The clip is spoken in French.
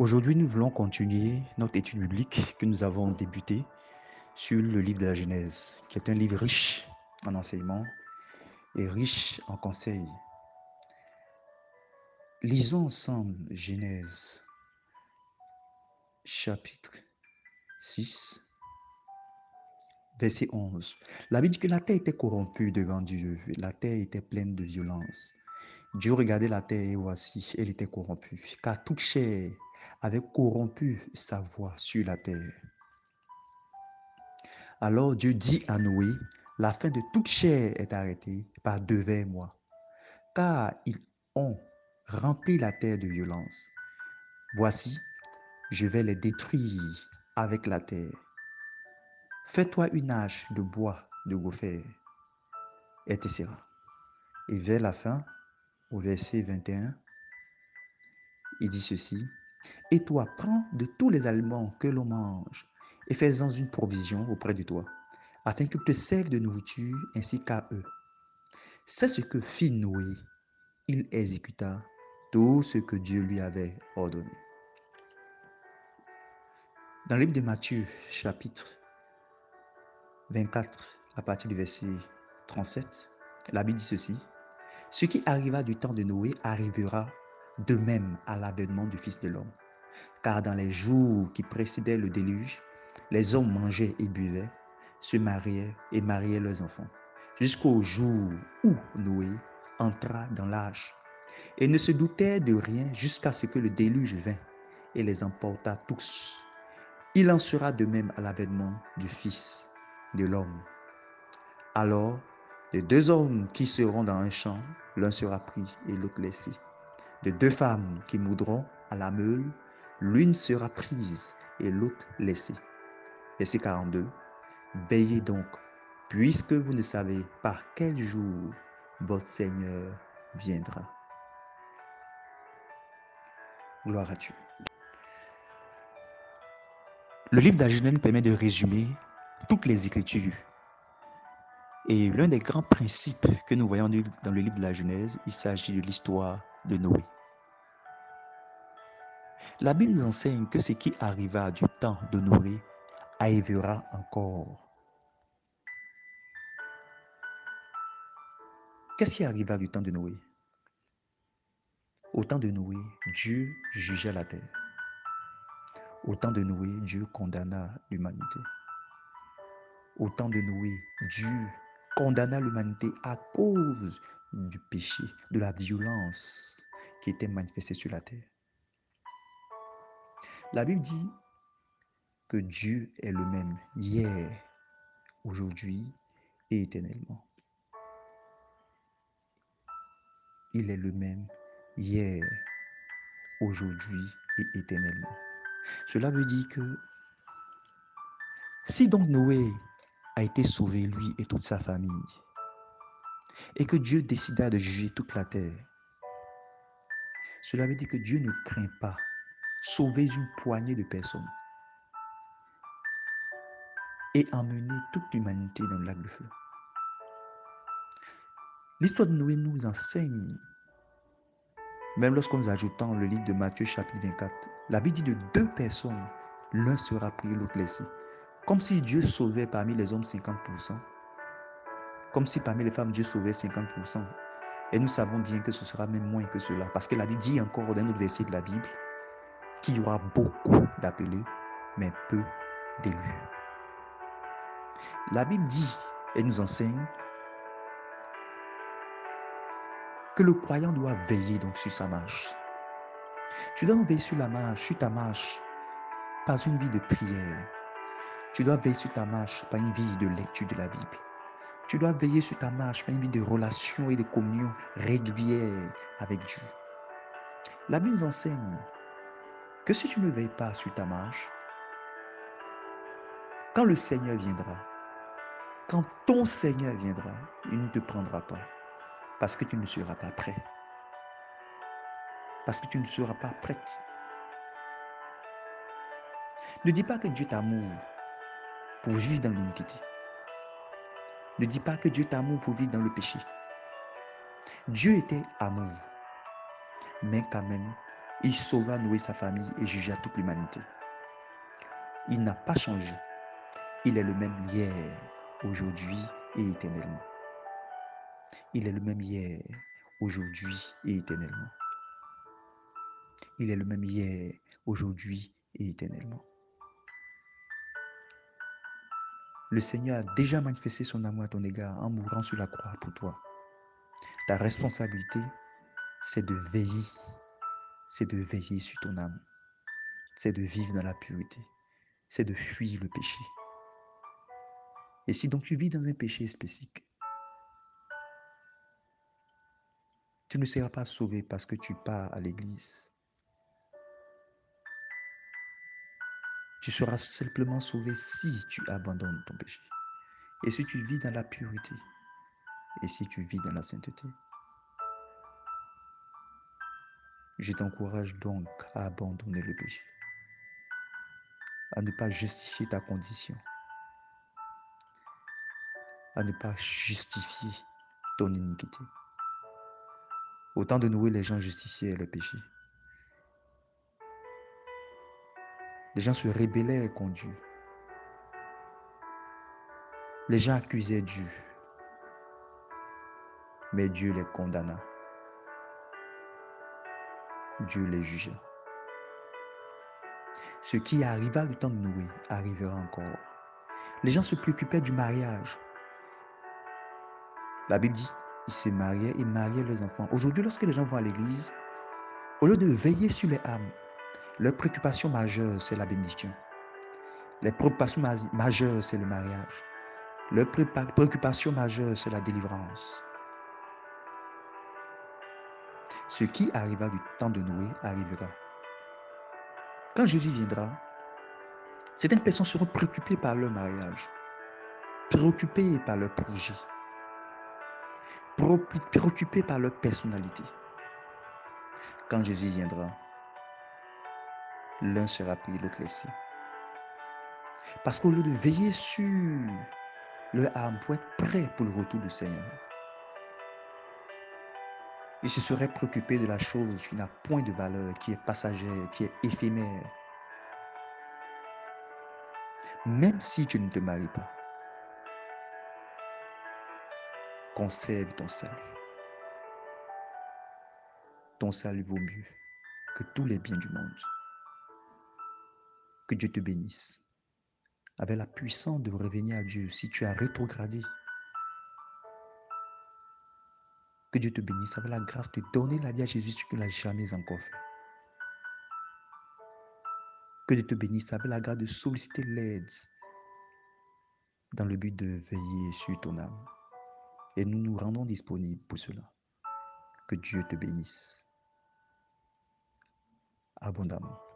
Aujourd'hui, nous voulons continuer notre étude biblique que nous avons débutée sur le livre de la Genèse, qui est un livre riche en enseignements et riche en conseils. Lisons ensemble Genèse chapitre 6, verset 11. La Bible dit que la terre était corrompue devant Dieu, la terre était pleine de violence. Dieu regardait la terre et voici, elle était corrompue, car toute chair avait corrompu sa voix sur la terre. Alors Dieu dit à Noé, la fin de toute chair est arrêtée par devers moi, car ils ont rempli la terre de violence. Voici, je vais les détruire avec la terre. Fais-toi une hache de bois de gopher, etc. Et vers la fin, au verset 21, il dit ceci. Et toi, prends de tous les aliments que l'on mange et fais-en une provision auprès de toi, afin qu'ils te servent de nourriture ainsi qu'à eux. C'est ce que fit Noé. Il exécuta tout ce que Dieu lui avait ordonné. Dans le livre de Matthieu, chapitre 24, à partir du verset 37, la Bible dit ceci. Ce qui arriva du temps de Noé arrivera de même à l'avènement du Fils de l'homme. Car dans les jours qui précédaient le déluge, les hommes mangeaient et buvaient, se mariaient et mariaient leurs enfants, jusqu'au jour où Noé entra dans l'âge et ne se doutait de rien jusqu'à ce que le déluge vint et les emporta tous. Il en sera de même à l'avènement du Fils de l'homme. Alors, les deux hommes qui seront dans un champ, l'un sera pris et l'autre laissé. De deux femmes qui moudront à la meule, l'une sera prise et l'autre laissée. Verset 42. Veillez donc, puisque vous ne savez par quel jour votre Seigneur viendra. Gloire à Dieu. Le livre d'Agenèse permet de résumer toutes les Écritures. Et l'un des grands principes que nous voyons dans le livre de la Genèse, il s'agit de l'histoire de Noé. La Bible nous enseigne que ce qui arriva du temps de Noé arrivera encore. Qu'est-ce qui arriva du temps de Noé? Au temps de Noé, Dieu jugea la terre. Au temps de Noé, Dieu condamna l'humanité. Au temps de Noé, Dieu condamna l'humanité à cause du péché, de la violence qui était manifestée sur la terre. La Bible dit que Dieu est le même hier, aujourd'hui et éternellement. Il est le même hier, aujourd'hui et éternellement. Cela veut dire que si donc Noé a été sauvé, lui et toute sa famille, et que Dieu décida de juger toute la terre, cela veut dire que Dieu ne craint pas sauver une poignée de personnes et emmener toute l'humanité dans le lac de feu. L'histoire de Noé nous enseigne, même lorsqu'on nous ajoutons le livre de Matthieu chapitre 24, la Bible dit de deux personnes, l'un sera pris, l'autre laissé. Comme si Dieu sauvait parmi les hommes 50%. Comme si parmi les femmes, Dieu sauvait 50%. Et nous savons bien que ce sera même moins que cela. Parce que la Bible dit encore dans un autre verset de la Bible qu'il y aura beaucoup d'appelés, mais peu d'élus. La Bible dit et nous enseigne que le croyant doit veiller donc sur sa marche. Tu dois veiller sur la marche, sur ta marche, pas une vie de prière, tu dois veiller sur ta marche par une vie de lecture de la Bible. Tu dois veiller sur ta marche par une vie de relation et de communion régulière avec Dieu. La Bible nous enseigne que si tu ne veilles pas sur ta marche, quand le Seigneur viendra, quand ton Seigneur viendra, il ne te prendra pas parce que tu ne seras pas prêt. Parce que tu ne seras pas prête. Ne dis pas que Dieu t'amoure pour vivre dans l'iniquité. Ne dis pas que Dieu t'amour pour vivre dans le péché. Dieu était amour, mais quand même, Il sauva Noé sa famille et jugea toute l'humanité. Il n'a pas changé. Il est le même hier, aujourd'hui et éternellement. Il est le même hier, aujourd'hui et éternellement. Il est le même hier, aujourd'hui et éternellement. Le Seigneur a déjà manifesté son amour à ton égard en mourant sur la croix pour toi. Ta responsabilité, c'est de veiller, c'est de veiller sur ton âme, c'est de vivre dans la pureté, c'est de fuir le péché. Et si donc tu vis dans un péché spécifique, tu ne seras pas sauvé parce que tu pars à l'église. Tu seras simplement sauvé si tu abandonnes ton péché. Et si tu vis dans la pureté. Et si tu vis dans la sainteté. Je t'encourage donc à abandonner le péché. À ne pas justifier ta condition. À ne pas justifier ton iniquité. Autant de Noé, les gens justifiaient le péché. Les gens se rébellaient contre Dieu. Les gens accusaient Dieu. Mais Dieu les condamna. Dieu les jugea. Ce qui arriva du temps de Noé arrivera encore. Les gens se préoccupaient du mariage. La Bible dit, ils se mariaient et mariaient leurs enfants. Aujourd'hui, lorsque les gens vont à l'église, au lieu de veiller sur les âmes, leur préoccupation majeure, c'est la bénédiction. Les préoccupations majeures, c'est le mariage. Leur préoccupation majeure, c'est la délivrance. Ce qui arriva du temps de Noé arrivera. Quand Jésus viendra, certaines personnes seront préoccupées par leur mariage, préoccupées par leur projet, préoccupées par leur personnalité. Quand Jésus viendra, l'un sera pris, l'autre laissé. Parce qu'au lieu de veiller sur leur âme pour être prêt pour le retour du Seigneur, ils se seraient préoccupés de la chose qui n'a point de valeur, qui est passagère, qui est éphémère. Même si tu ne te maries pas, conserve ton salut. Ton salut vaut mieux que tous les biens du monde. Que Dieu te bénisse. Avec la puissance de revenir à Dieu si tu as rétrogradé. Que Dieu te bénisse avec la grâce de donner la vie à Jésus si tu ne l'as jamais encore fait. Que Dieu te bénisse avec la grâce de solliciter l'aide dans le but de veiller sur ton âme. Et nous nous rendons disponibles pour cela. Que Dieu te bénisse abondamment.